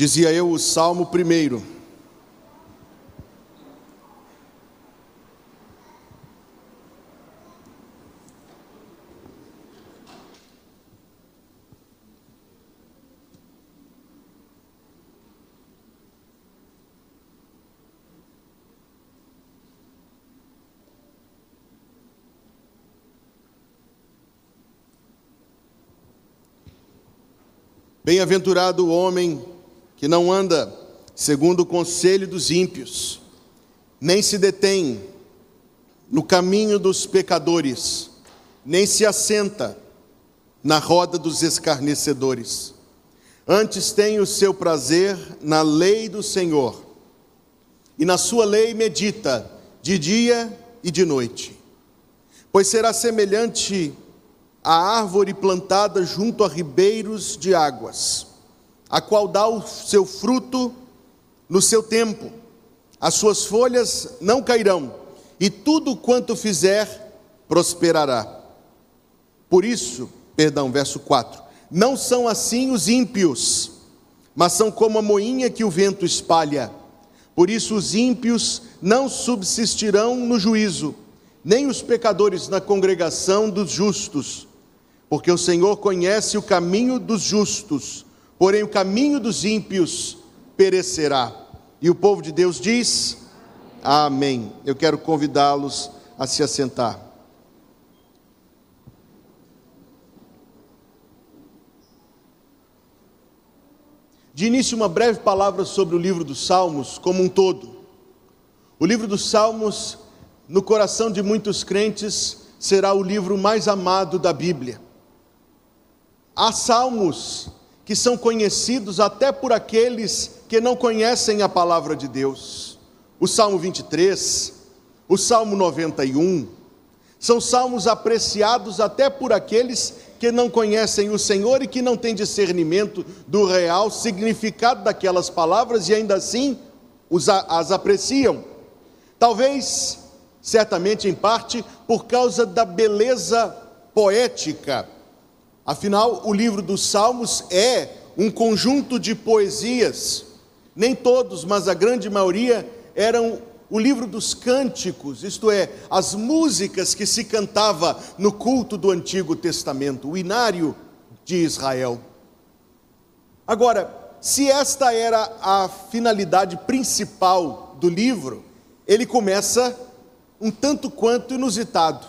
Dizia eu o Salmo primeiro. Bem-aventurado o homem que não anda segundo o conselho dos ímpios, nem se detém no caminho dos pecadores, nem se assenta na roda dos escarnecedores. Antes tem o seu prazer na lei do Senhor, e na sua lei medita de dia e de noite. Pois será semelhante à árvore plantada junto a ribeiros de águas, a qual dá o seu fruto no seu tempo, as suas folhas não cairão, e tudo quanto fizer prosperará. Por isso, perdão, verso 4: Não são assim os ímpios, mas são como a moinha que o vento espalha. Por isso, os ímpios não subsistirão no juízo, nem os pecadores na congregação dos justos, porque o Senhor conhece o caminho dos justos porém o caminho dos ímpios perecerá. E o povo de Deus diz: Amém. Eu quero convidá-los a se assentar. De início, uma breve palavra sobre o livro dos Salmos como um todo. O livro dos Salmos, no coração de muitos crentes, será o livro mais amado da Bíblia. Há salmos que são conhecidos até por aqueles que não conhecem a palavra de Deus. O Salmo 23, o Salmo 91, são salmos apreciados até por aqueles que não conhecem o Senhor e que não têm discernimento do real significado daquelas palavras e ainda assim as apreciam. Talvez, certamente em parte, por causa da beleza poética Afinal, o livro dos Salmos é um conjunto de poesias. Nem todos, mas a grande maioria eram o livro dos cânticos, isto é, as músicas que se cantava no culto do Antigo Testamento, o inário de Israel. Agora, se esta era a finalidade principal do livro, ele começa um tanto quanto inusitado.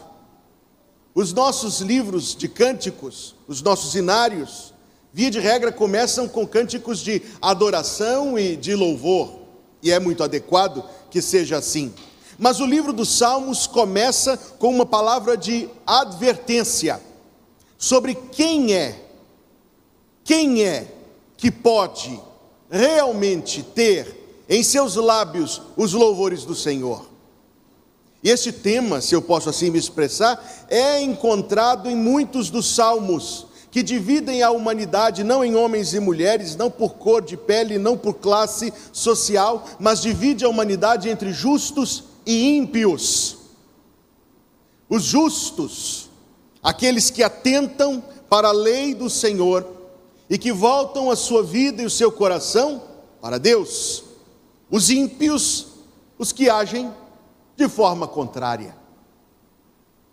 Os nossos livros de cânticos, os nossos inários, via de regra, começam com cânticos de adoração e de louvor, e é muito adequado que seja assim. Mas o livro dos Salmos começa com uma palavra de advertência sobre quem é, quem é que pode realmente ter em seus lábios os louvores do Senhor. E esse tema, se eu posso assim me expressar, é encontrado em muitos dos salmos que dividem a humanidade não em homens e mulheres, não por cor de pele, não por classe social, mas divide a humanidade entre justos e ímpios. Os justos, aqueles que atentam para a lei do Senhor e que voltam a sua vida e o seu coração para Deus. Os ímpios, os que agem de forma contrária.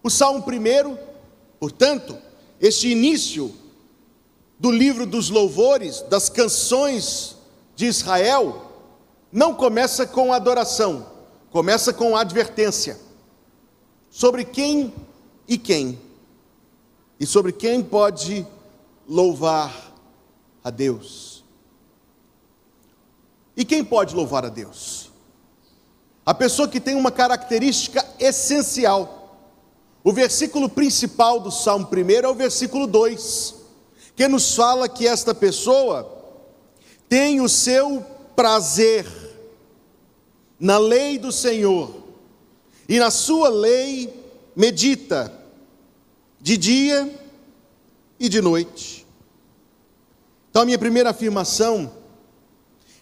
O Salmo 1, portanto, este início do livro dos louvores, das canções de Israel, não começa com adoração, começa com advertência sobre quem e quem, e sobre quem pode louvar a Deus. E quem pode louvar a Deus? A pessoa que tem uma característica essencial. O versículo principal do Salmo 1 é o versículo 2, que nos fala que esta pessoa tem o seu prazer na lei do Senhor, e na sua lei medita de dia e de noite. Então, a minha primeira afirmação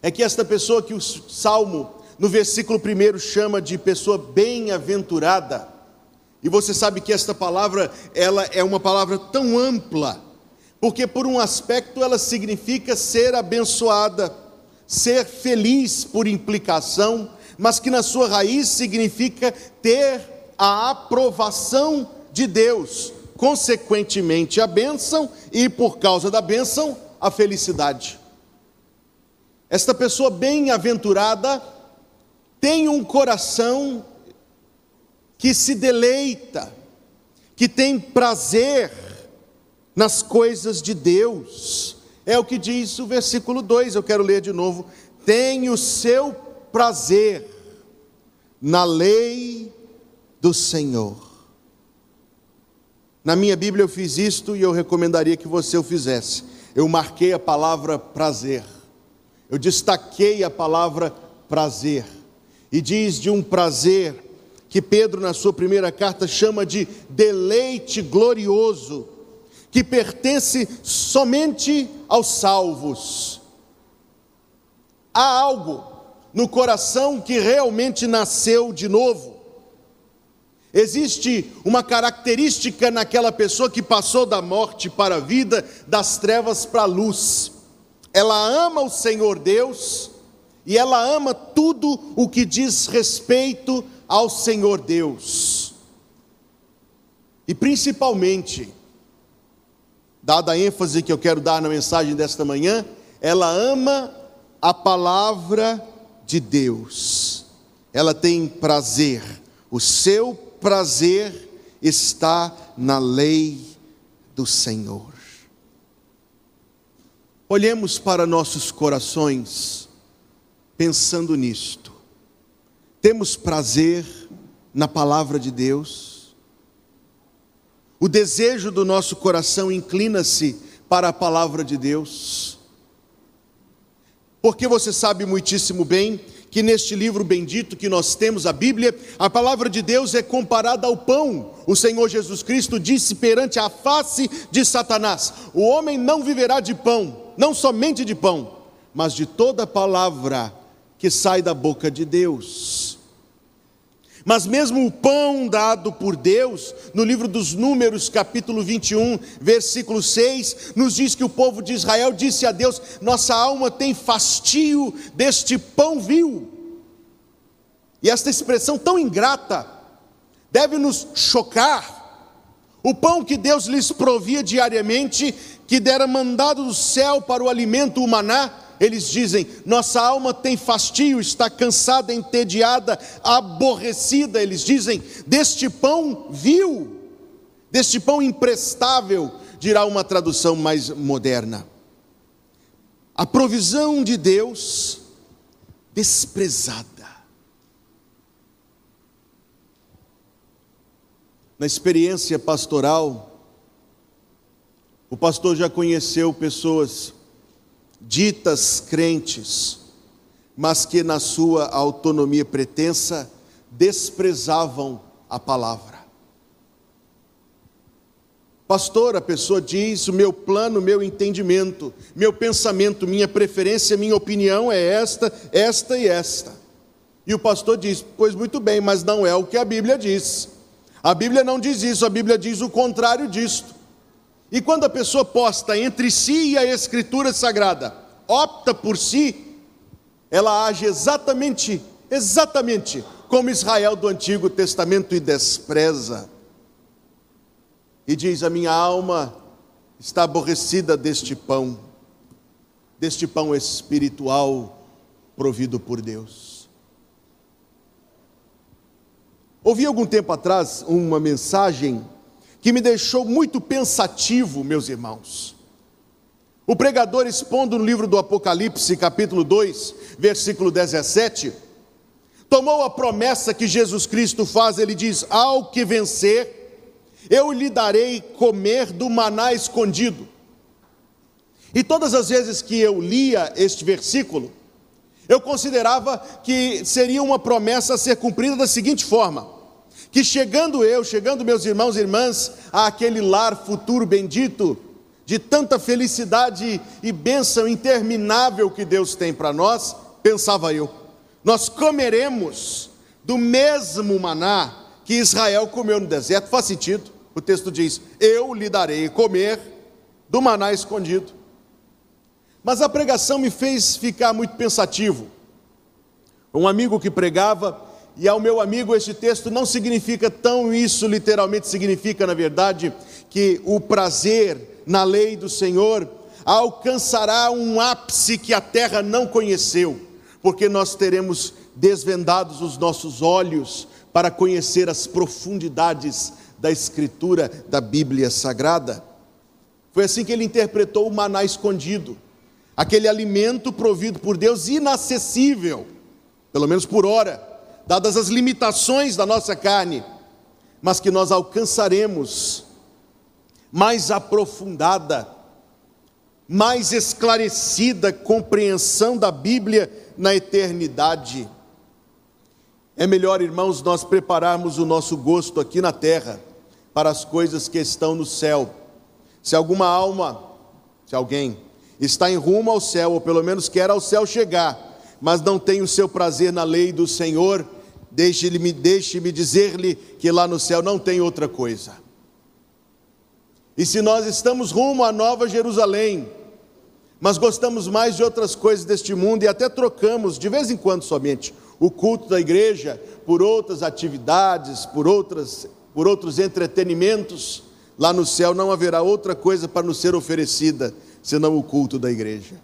é que esta pessoa que o salmo no versículo 1 chama de pessoa bem-aventurada. E você sabe que esta palavra, ela é uma palavra tão ampla, porque por um aspecto ela significa ser abençoada, ser feliz por implicação, mas que na sua raiz significa ter a aprovação de Deus, consequentemente a bênção e por causa da bênção a felicidade. Esta pessoa bem-aventurada tem um coração que se deleita, que tem prazer nas coisas de Deus. É o que diz o versículo 2, eu quero ler de novo. Tem o seu prazer na lei do Senhor. Na minha Bíblia eu fiz isto e eu recomendaria que você o fizesse. Eu marquei a palavra prazer. Eu destaquei a palavra prazer. E diz de um prazer que Pedro, na sua primeira carta, chama de deleite glorioso, que pertence somente aos salvos. Há algo no coração que realmente nasceu de novo Existe uma característica naquela pessoa que passou da morte para a vida, das trevas para a luz. Ela ama o Senhor Deus e ela ama tudo o que diz respeito ao Senhor Deus. E principalmente, dada a ênfase que eu quero dar na mensagem desta manhã, ela ama a palavra de Deus. Ela tem prazer. O seu prazer está na lei do Senhor. Olhemos para nossos corações pensando nisto. Temos prazer na palavra de Deus? O desejo do nosso coração inclina-se para a palavra de Deus? Porque você sabe muitíssimo bem que neste livro bendito que nós temos, a Bíblia, a palavra de Deus é comparada ao pão. O Senhor Jesus Cristo disse perante a face de Satanás: O homem não viverá de pão, não somente de pão, mas de toda palavra que sai da boca de Deus. Mas mesmo o pão dado por Deus, no livro dos Números, capítulo 21, versículo 6, nos diz que o povo de Israel disse a Deus: Nossa alma tem fastio deste pão vil. E esta expressão tão ingrata deve nos chocar. O pão que Deus lhes provia diariamente, que dera mandado do céu para o alimento, o maná, eles dizem: nossa alma tem fastio, está cansada, entediada, aborrecida. Eles dizem: deste pão vil, deste pão imprestável, dirá uma tradução mais moderna. A provisão de Deus desprezada. Na experiência pastoral, o pastor já conheceu pessoas ditas crentes, mas que na sua autonomia pretensa desprezavam a palavra. Pastor, a pessoa diz: o meu plano, meu entendimento, meu pensamento, minha preferência, minha opinião é esta, esta e esta. E o pastor diz: Pois muito bem, mas não é o que a Bíblia diz. A Bíblia não diz isso, a Bíblia diz o contrário disto. E quando a pessoa posta entre si e a Escritura Sagrada, opta por si, ela age exatamente, exatamente como Israel do Antigo Testamento e despreza. E diz: A minha alma está aborrecida deste pão, deste pão espiritual provido por Deus. Ouvi algum tempo atrás uma mensagem que me deixou muito pensativo, meus irmãos. O pregador expondo no livro do Apocalipse, capítulo 2, versículo 17, tomou a promessa que Jesus Cristo faz, ele diz: Ao que vencer, eu lhe darei comer do maná escondido. E todas as vezes que eu lia este versículo, eu considerava que seria uma promessa a ser cumprida da seguinte forma: que chegando eu, chegando meus irmãos e irmãs, àquele lar futuro bendito, de tanta felicidade e bênção interminável que Deus tem para nós, pensava eu, nós comeremos do mesmo maná que Israel comeu no deserto, faz sentido, o texto diz: Eu lhe darei comer do maná escondido. Mas a pregação me fez ficar muito pensativo. Um amigo que pregava, e ao meu amigo este texto não significa tão isso, literalmente significa, na verdade, que o prazer na lei do Senhor alcançará um ápice que a terra não conheceu, porque nós teremos desvendados os nossos olhos para conhecer as profundidades da Escritura da Bíblia Sagrada. Foi assim que ele interpretou o maná escondido, aquele alimento provido por Deus inacessível, pelo menos por hora, dadas as limitações da nossa carne, mas que nós alcançaremos mais aprofundada mais esclarecida compreensão da Bíblia na eternidade. É melhor, irmãos, nós prepararmos o nosso gosto aqui na terra para as coisas que estão no céu. Se alguma alma, se alguém está em rumo ao céu, ou pelo menos quer ao céu chegar, mas não tem o seu prazer na lei do Senhor, deixe-me deixe dizer-lhe que lá no céu não tem outra coisa. E se nós estamos rumo à Nova Jerusalém, mas gostamos mais de outras coisas deste mundo e até trocamos, de vez em quando somente, o culto da igreja por outras atividades, por, outras, por outros entretenimentos, lá no céu não haverá outra coisa para nos ser oferecida senão o culto da igreja.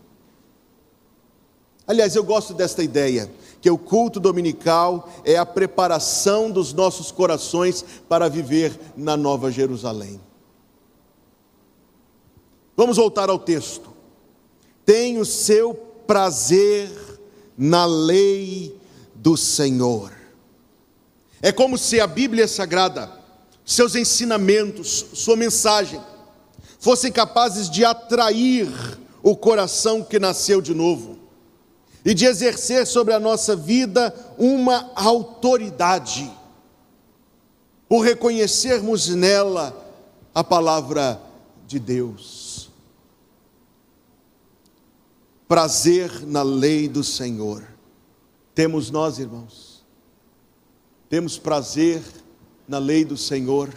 Aliás, eu gosto desta ideia, que o culto dominical é a preparação dos nossos corações para viver na Nova Jerusalém. Vamos voltar ao texto. Tem o seu prazer na lei do Senhor. É como se a Bíblia Sagrada, seus ensinamentos, sua mensagem, fossem capazes de atrair o coração que nasceu de novo e de exercer sobre a nossa vida uma autoridade, por reconhecermos nela a palavra de Deus. prazer na lei do Senhor. Temos nós, irmãos, temos prazer na lei do Senhor,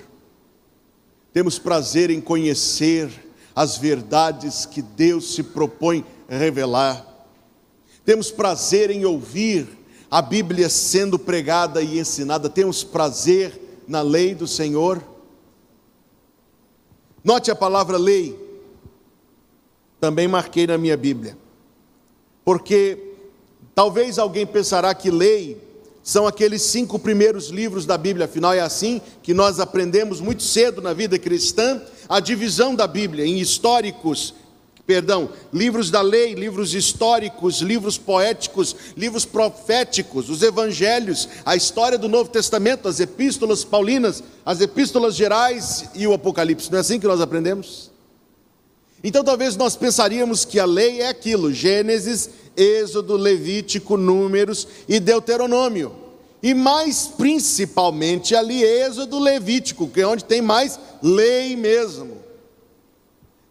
temos prazer em conhecer as verdades que Deus se propõe revelar, temos prazer em ouvir a Bíblia sendo pregada e ensinada, temos prazer na lei do Senhor. Note a palavra lei, também marquei na minha Bíblia. Porque talvez alguém pensará que lei são aqueles cinco primeiros livros da Bíblia, afinal é assim que nós aprendemos muito cedo na vida cristã a divisão da Bíblia em históricos, perdão, livros da lei, livros históricos, livros poéticos, livros proféticos, os evangelhos, a história do Novo Testamento, as epístolas paulinas, as epístolas gerais e o Apocalipse. Não é assim que nós aprendemos? Então talvez nós pensaríamos que a lei é aquilo: Gênesis, Êxodo, Levítico, Números e Deuteronômio. E mais principalmente ali Êxodo, Levítico, que é onde tem mais lei mesmo.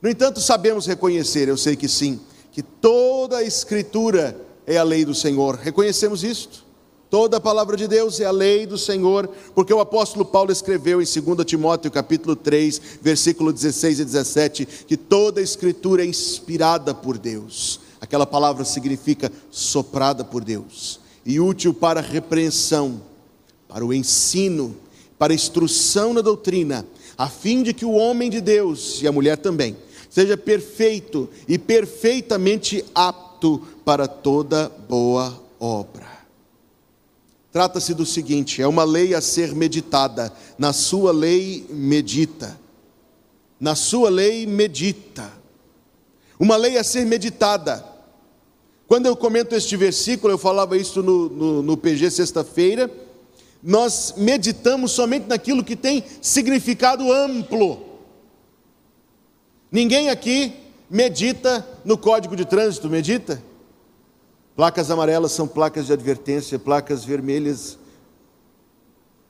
No entanto, sabemos reconhecer, eu sei que sim, que toda a escritura é a lei do Senhor. Reconhecemos isto? Toda a palavra de Deus é a lei do Senhor, porque o apóstolo Paulo escreveu em 2 Timóteo capítulo 3, versículo 16 e 17, que toda a escritura é inspirada por Deus. Aquela palavra significa soprada por Deus e útil para repreensão, para o ensino, para a instrução na doutrina, a fim de que o homem de Deus e a mulher também seja perfeito e perfeitamente apto para toda boa obra. Trata-se do seguinte: é uma lei a ser meditada, na sua lei medita, na sua lei medita, uma lei a ser meditada. Quando eu comento este versículo, eu falava isso no, no, no PG sexta-feira, nós meditamos somente naquilo que tem significado amplo. Ninguém aqui medita no código de trânsito, medita? Placas amarelas são placas de advertência, placas vermelhas.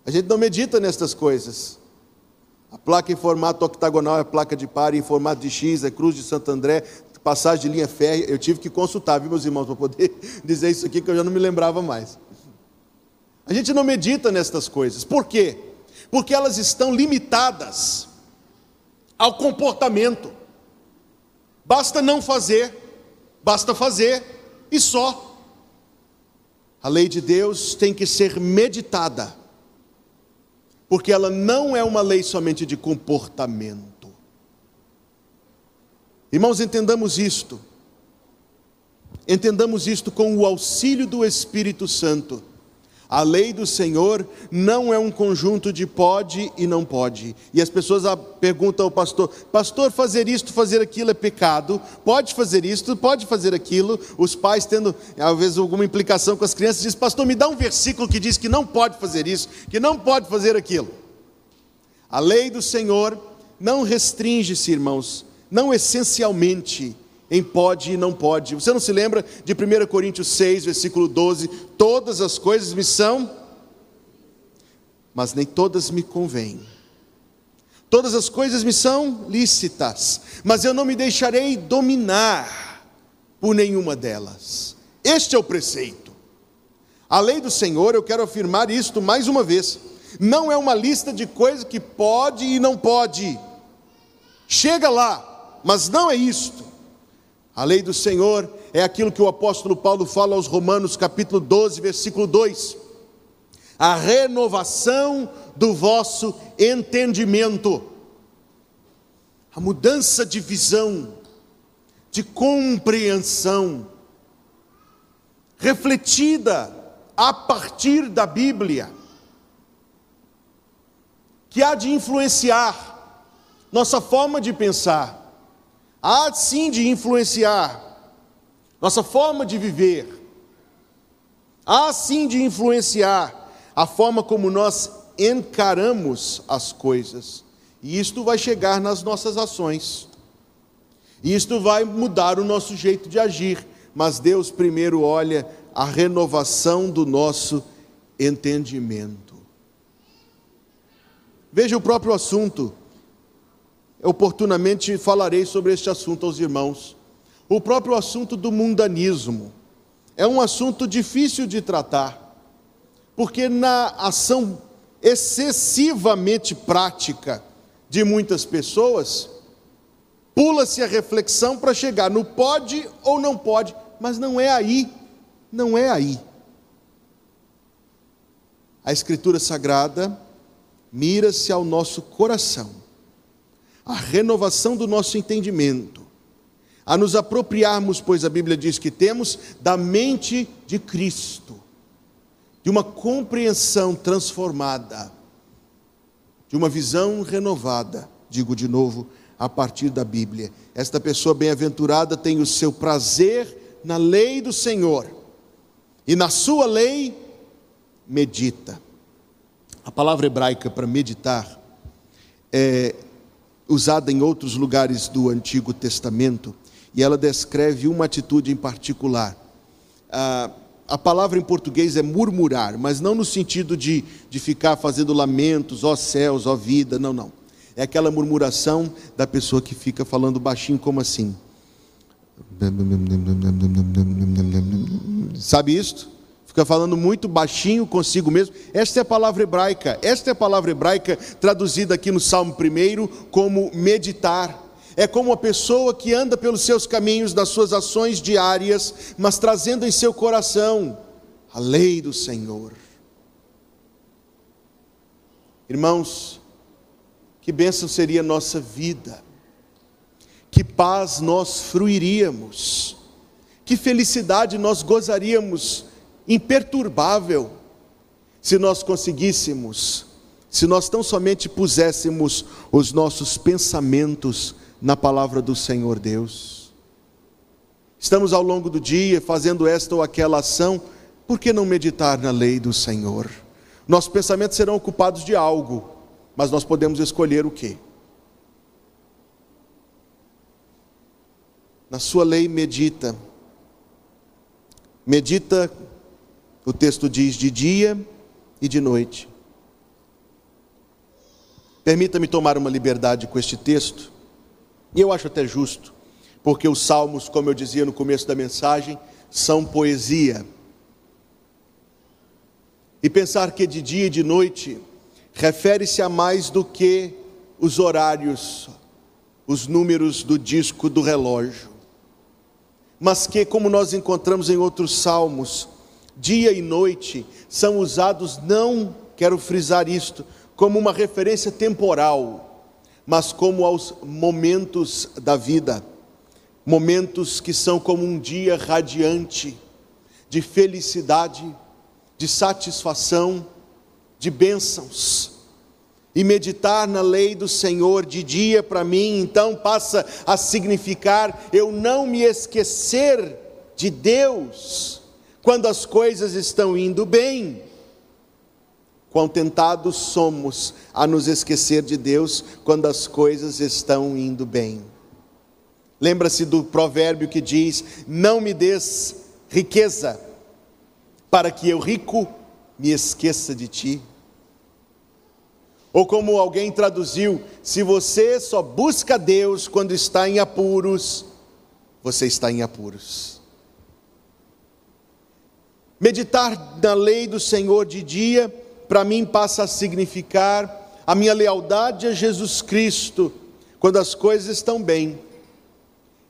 A gente não medita nestas coisas. A placa em formato octagonal é placa de par, em formato de X é Cruz de Santo André, passagem de linha férrea. Eu tive que consultar, viu, meus irmãos, para poder dizer isso aqui, que eu já não me lembrava mais. A gente não medita nestas coisas. Por quê? Porque elas estão limitadas ao comportamento. Basta não fazer basta fazer e só. A lei de Deus tem que ser meditada, porque ela não é uma lei somente de comportamento. Irmãos, entendamos isto. Entendamos isto com o auxílio do Espírito Santo. A lei do Senhor não é um conjunto de pode e não pode. E as pessoas perguntam ao pastor: Pastor, fazer isto, fazer aquilo é pecado? Pode fazer isto, pode fazer aquilo? Os pais tendo, às vezes, alguma implicação com as crianças, diz: Pastor, me dá um versículo que diz que não pode fazer isso, que não pode fazer aquilo. A lei do Senhor não restringe-se, irmãos, não essencialmente em pode e não pode. Você não se lembra de 1 Coríntios 6, versículo 12? Todas as coisas me são, mas nem todas me convêm. Todas as coisas me são lícitas, mas eu não me deixarei dominar por nenhuma delas. Este é o preceito. A lei do Senhor, eu quero afirmar isto mais uma vez, não é uma lista de coisas que pode e não pode. Chega lá, mas não é isto. A lei do Senhor é aquilo que o apóstolo Paulo fala aos Romanos, capítulo 12, versículo 2. A renovação do vosso entendimento, a mudança de visão, de compreensão, refletida a partir da Bíblia, que há de influenciar nossa forma de pensar, há sim de influenciar nossa forma de viver, há sim de influenciar a forma como nós encaramos as coisas, e isto vai chegar nas nossas ações, e isto vai mudar o nosso jeito de agir, mas Deus primeiro olha a renovação do nosso entendimento. Veja o próprio assunto oportunamente falarei sobre este assunto aos irmãos. O próprio assunto do mundanismo é um assunto difícil de tratar, porque na ação excessivamente prática de muitas pessoas, pula-se a reflexão para chegar no pode ou não pode, mas não é aí, não é aí. A Escritura Sagrada mira-se ao nosso coração a renovação do nosso entendimento, a nos apropriarmos, pois a Bíblia diz que temos, da mente de Cristo, de uma compreensão transformada, de uma visão renovada, digo de novo, a partir da Bíblia. Esta pessoa bem-aventurada tem o seu prazer na lei do Senhor, e na sua lei medita. A palavra hebraica para meditar é usada em outros lugares do Antigo Testamento, e ela descreve uma atitude em particular. Ah, a palavra em português é murmurar, mas não no sentido de, de ficar fazendo lamentos, ó céus, ó vida, não, não. É aquela murmuração da pessoa que fica falando baixinho, como assim. Sabe isto? Fica falando muito baixinho consigo mesmo. Esta é a palavra hebraica. Esta é a palavra hebraica traduzida aqui no Salmo 1 como meditar. É como a pessoa que anda pelos seus caminhos, das suas ações diárias, mas trazendo em seu coração a lei do Senhor. Irmãos, que bênção seria a nossa vida, que paz nós fruiríamos, que felicidade nós gozaríamos imperturbável, se nós conseguíssemos, se nós tão somente puséssemos os nossos pensamentos na palavra do Senhor Deus. Estamos ao longo do dia fazendo esta ou aquela ação, por que não meditar na lei do Senhor? Nossos pensamentos serão ocupados de algo, mas nós podemos escolher o que? Na sua lei medita, medita o texto diz de dia e de noite. Permita-me tomar uma liberdade com este texto, e eu acho até justo, porque os salmos, como eu dizia no começo da mensagem, são poesia. E pensar que de dia e de noite refere-se a mais do que os horários, os números do disco do relógio mas que, como nós encontramos em outros salmos, dia e noite são usados não, quero frisar isto, como uma referência temporal, mas como aos momentos da vida, momentos que são como um dia radiante de felicidade, de satisfação, de bênçãos. E meditar na lei do Senhor de dia para mim, então passa a significar eu não me esquecer de Deus quando as coisas estão indo bem. Quão tentados somos a nos esquecer de Deus quando as coisas estão indo bem. Lembra-se do provérbio que diz: Não me des riqueza, para que eu rico me esqueça de ti. Ou como alguém traduziu: se você só busca Deus quando está em apuros, você está em apuros. Meditar na lei do Senhor de dia, para mim passa a significar a minha lealdade a Jesus Cristo quando as coisas estão bem.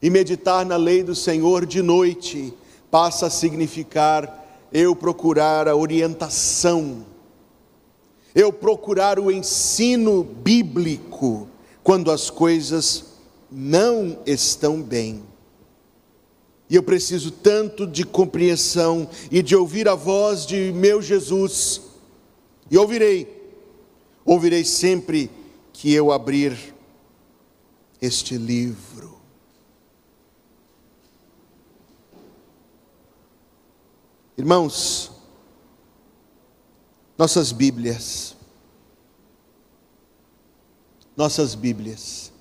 E meditar na lei do Senhor de noite passa a significar eu procurar a orientação, eu procurar o ensino bíblico quando as coisas não estão bem. E eu preciso tanto de compreensão e de ouvir a voz de meu Jesus. E ouvirei, ouvirei sempre que eu abrir este livro. Irmãos, nossas Bíblias, nossas Bíblias,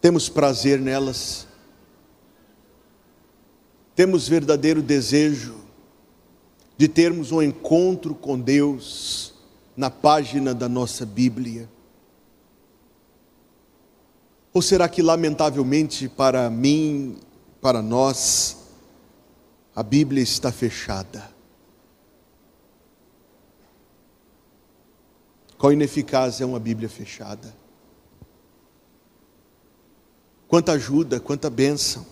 temos prazer nelas, temos verdadeiro desejo de termos um encontro com Deus na página da nossa Bíblia. Ou será que, lamentavelmente, para mim, para nós, a Bíblia está fechada. Qual ineficaz é uma Bíblia fechada? Quanta ajuda, quanta bênção.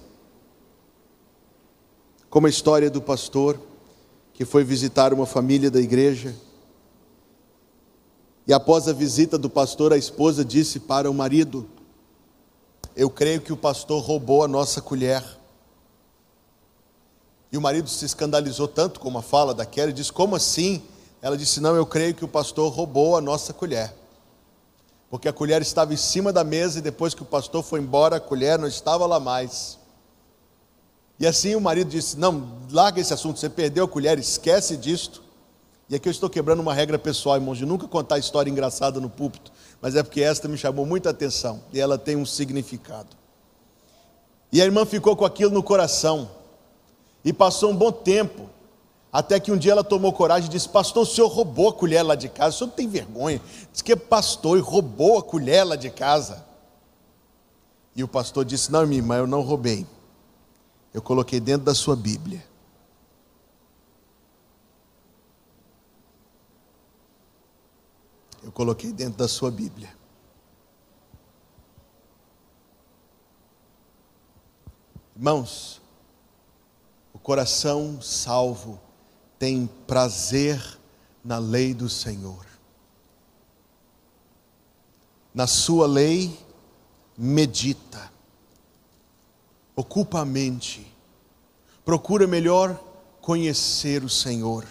Como a história do pastor que foi visitar uma família da igreja. E após a visita do pastor, a esposa disse para o marido: Eu creio que o pastor roubou a nossa colher. E o marido se escandalizou tanto com a fala daquela e disse: Como assim? Ela disse: Não, eu creio que o pastor roubou a nossa colher. Porque a colher estava em cima da mesa e depois que o pastor foi embora, a colher não estava lá mais. E assim o marido disse: Não, larga esse assunto, você perdeu a colher, esquece disto. E aqui eu estou quebrando uma regra pessoal, irmãos, de nunca contar história engraçada no púlpito, mas é porque esta me chamou muita atenção e ela tem um significado. E a irmã ficou com aquilo no coração. E passou um bom tempo, até que um dia ela tomou coragem e disse: Pastor, o senhor roubou a colher lá de casa, o senhor não tem vergonha. Diz que é pastor e roubou a colher lá de casa. E o pastor disse: Não, minha irmã, eu não roubei. Eu coloquei dentro da sua Bíblia. Eu coloquei dentro da sua Bíblia. Irmãos, coração salvo tem prazer na lei do Senhor. Na sua lei, medita, ocupa a mente, procura melhor conhecer o Senhor,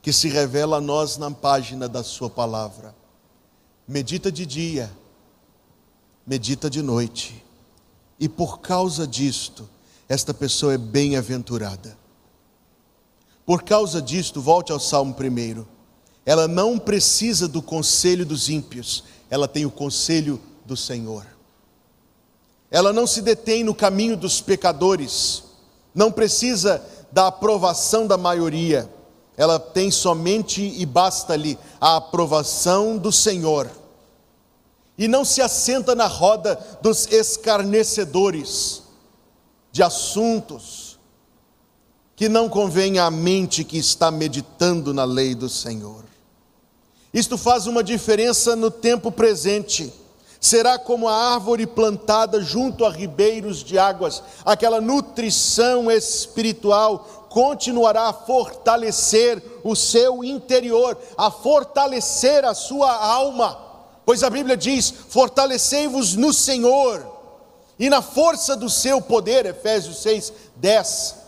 que se revela a nós na página da Sua palavra. Medita de dia, medita de noite, e por causa disto, esta pessoa é bem-aventurada. Por causa disto, volte ao Salmo primeiro. Ela não precisa do conselho dos ímpios, ela tem o conselho do Senhor. Ela não se detém no caminho dos pecadores, não precisa da aprovação da maioria, ela tem somente e basta-lhe a aprovação do Senhor. E não se assenta na roda dos escarnecedores de assuntos que não convém à mente que está meditando na lei do Senhor. Isto faz uma diferença no tempo presente. será como a árvore plantada junto a ribeiros de águas, aquela nutrição espiritual continuará a fortalecer o seu interior, a fortalecer a sua alma, pois a Bíblia diz: fortalecei-vos no Senhor e na força do seu poder, Efésios 6, 10.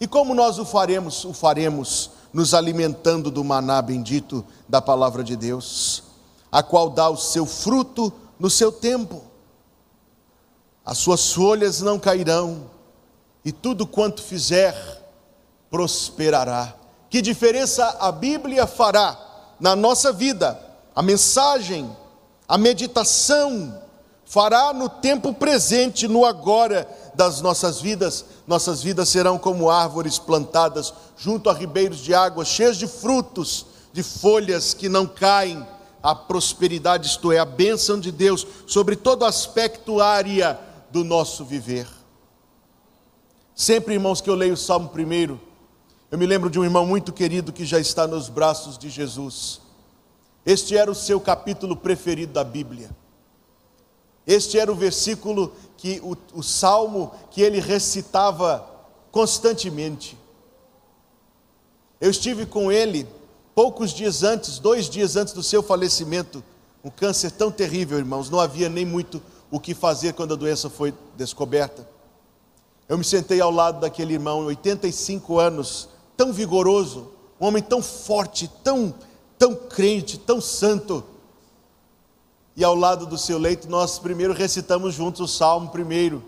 E como nós o faremos? O faremos nos alimentando do maná bendito da palavra de Deus, a qual dá o seu fruto no seu tempo. As suas folhas não cairão, e tudo quanto fizer prosperará. Que diferença a Bíblia fará na nossa vida? A mensagem, a meditação, fará no tempo presente, no agora das nossas vidas. Nossas vidas serão como árvores plantadas junto a ribeiros de água, cheias de frutos, de folhas que não caem. A prosperidade, isto é, a bênção de Deus sobre todo aspecto área do nosso viver. Sempre, irmãos, que eu leio o Salmo primeiro, eu me lembro de um irmão muito querido que já está nos braços de Jesus. Este era o seu capítulo preferido da Bíblia. Este era o versículo que o, o salmo que ele recitava constantemente. Eu estive com ele poucos dias antes, dois dias antes do seu falecimento, um câncer tão terrível, irmãos, não havia nem muito o que fazer quando a doença foi descoberta. Eu me sentei ao lado daquele irmão, 85 anos, tão vigoroso, um homem tão forte, tão, tão crente, tão santo e ao lado do seu leito nós primeiro recitamos juntos o Salmo primeiro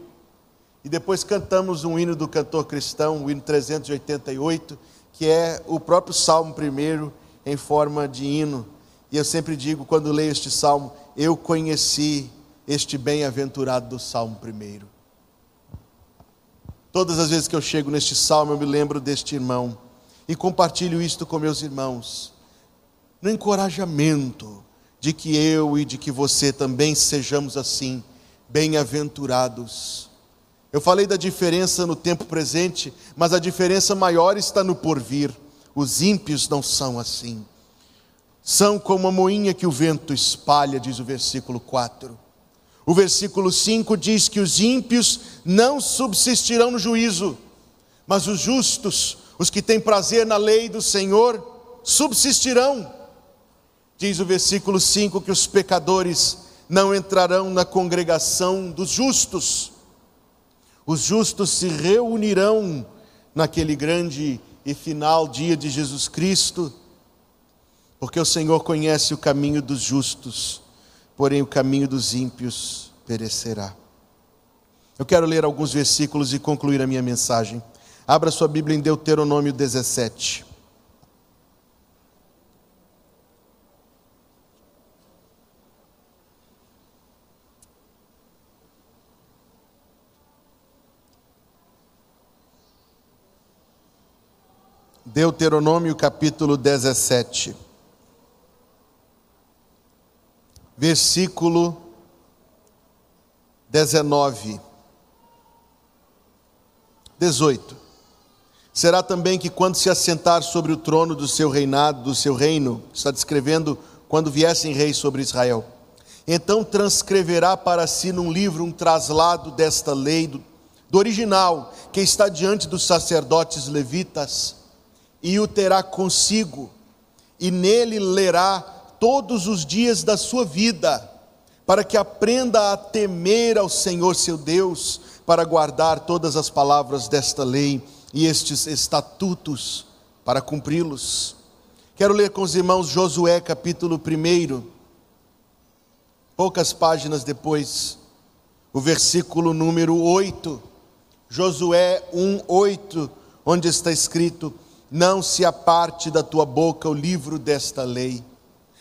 e depois cantamos um hino do cantor cristão, o hino 388, que é o próprio Salmo primeiro em forma de hino. E eu sempre digo quando leio este salmo, eu conheci este bem-aventurado do Salmo primeiro. Todas as vezes que eu chego neste salmo, eu me lembro deste irmão e compartilho isto com meus irmãos. No encorajamento, de que eu e de que você também sejamos assim, bem-aventurados. Eu falei da diferença no tempo presente, mas a diferença maior está no porvir. Os ímpios não são assim. São como a moinha que o vento espalha, diz o versículo 4. O versículo 5 diz que os ímpios não subsistirão no juízo, mas os justos, os que têm prazer na lei do Senhor, subsistirão. Diz o versículo 5 que os pecadores não entrarão na congregação dos justos. Os justos se reunirão naquele grande e final dia de Jesus Cristo, porque o Senhor conhece o caminho dos justos, porém o caminho dos ímpios perecerá. Eu quero ler alguns versículos e concluir a minha mensagem. Abra sua Bíblia em Deuteronômio 17. Deuteronômio capítulo 17, versículo 19, 18. Será também que quando se assentar sobre o trono do seu reinado, do seu reino, está descrevendo quando viessem reis sobre Israel, então transcreverá para si num livro um traslado desta lei, do, do original, que está diante dos sacerdotes levitas, e o terá consigo, e nele lerá todos os dias da sua vida, para que aprenda a temer ao Senhor seu Deus, para guardar todas as palavras desta lei e estes estatutos, para cumpri-los. Quero ler com os irmãos Josué capítulo 1, poucas páginas depois, o versículo número 8, Josué 1, 8, onde está escrito: não se aparte da tua boca o livro desta lei,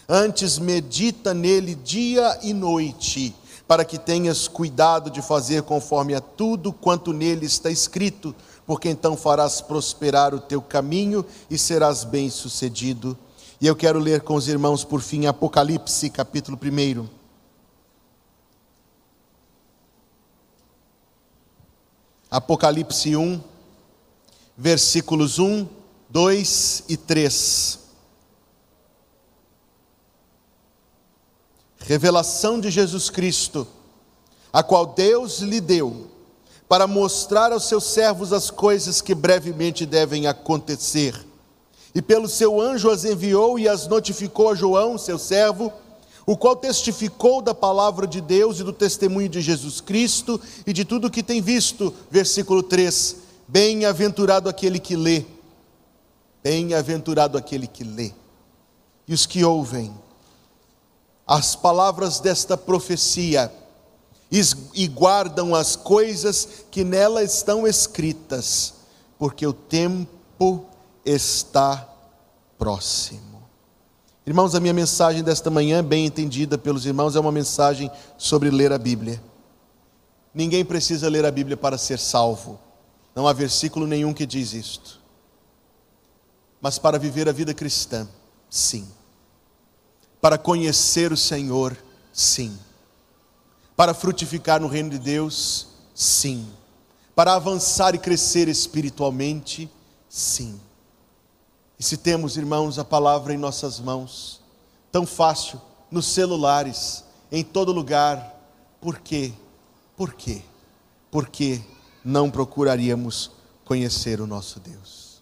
antes medita nele dia e noite, para que tenhas cuidado de fazer conforme a tudo quanto nele está escrito, porque então farás prosperar o teu caminho e serás bem-sucedido. E eu quero ler com os irmãos, por fim, Apocalipse, capítulo 1. Apocalipse 1, versículos 1 2 e 3. revelação de Jesus Cristo, a qual Deus lhe deu para mostrar aos seus servos as coisas que brevemente devem acontecer. E pelo seu anjo as enviou e as notificou a João, seu servo, o qual testificou da palavra de Deus e do testemunho de Jesus Cristo e de tudo o que tem visto. Versículo 3: Bem-aventurado aquele que lê, bem-aventurado aquele que lê, e os que ouvem as palavras desta profecia e guardam as coisas que nela estão escritas, porque o tempo está próximo. Irmãos, a minha mensagem desta manhã, bem entendida pelos irmãos, é uma mensagem sobre ler a Bíblia. Ninguém precisa ler a Bíblia para ser salvo. Não há versículo nenhum que diz isto. Mas para viver a vida cristã, sim. Para conhecer o Senhor, sim para frutificar no reino de Deus? Sim. Para avançar e crescer espiritualmente? Sim. E se temos, irmãos, a palavra em nossas mãos, tão fácil, nos celulares, em todo lugar, por quê? Por quê? Porque não procuraríamos conhecer o nosso Deus.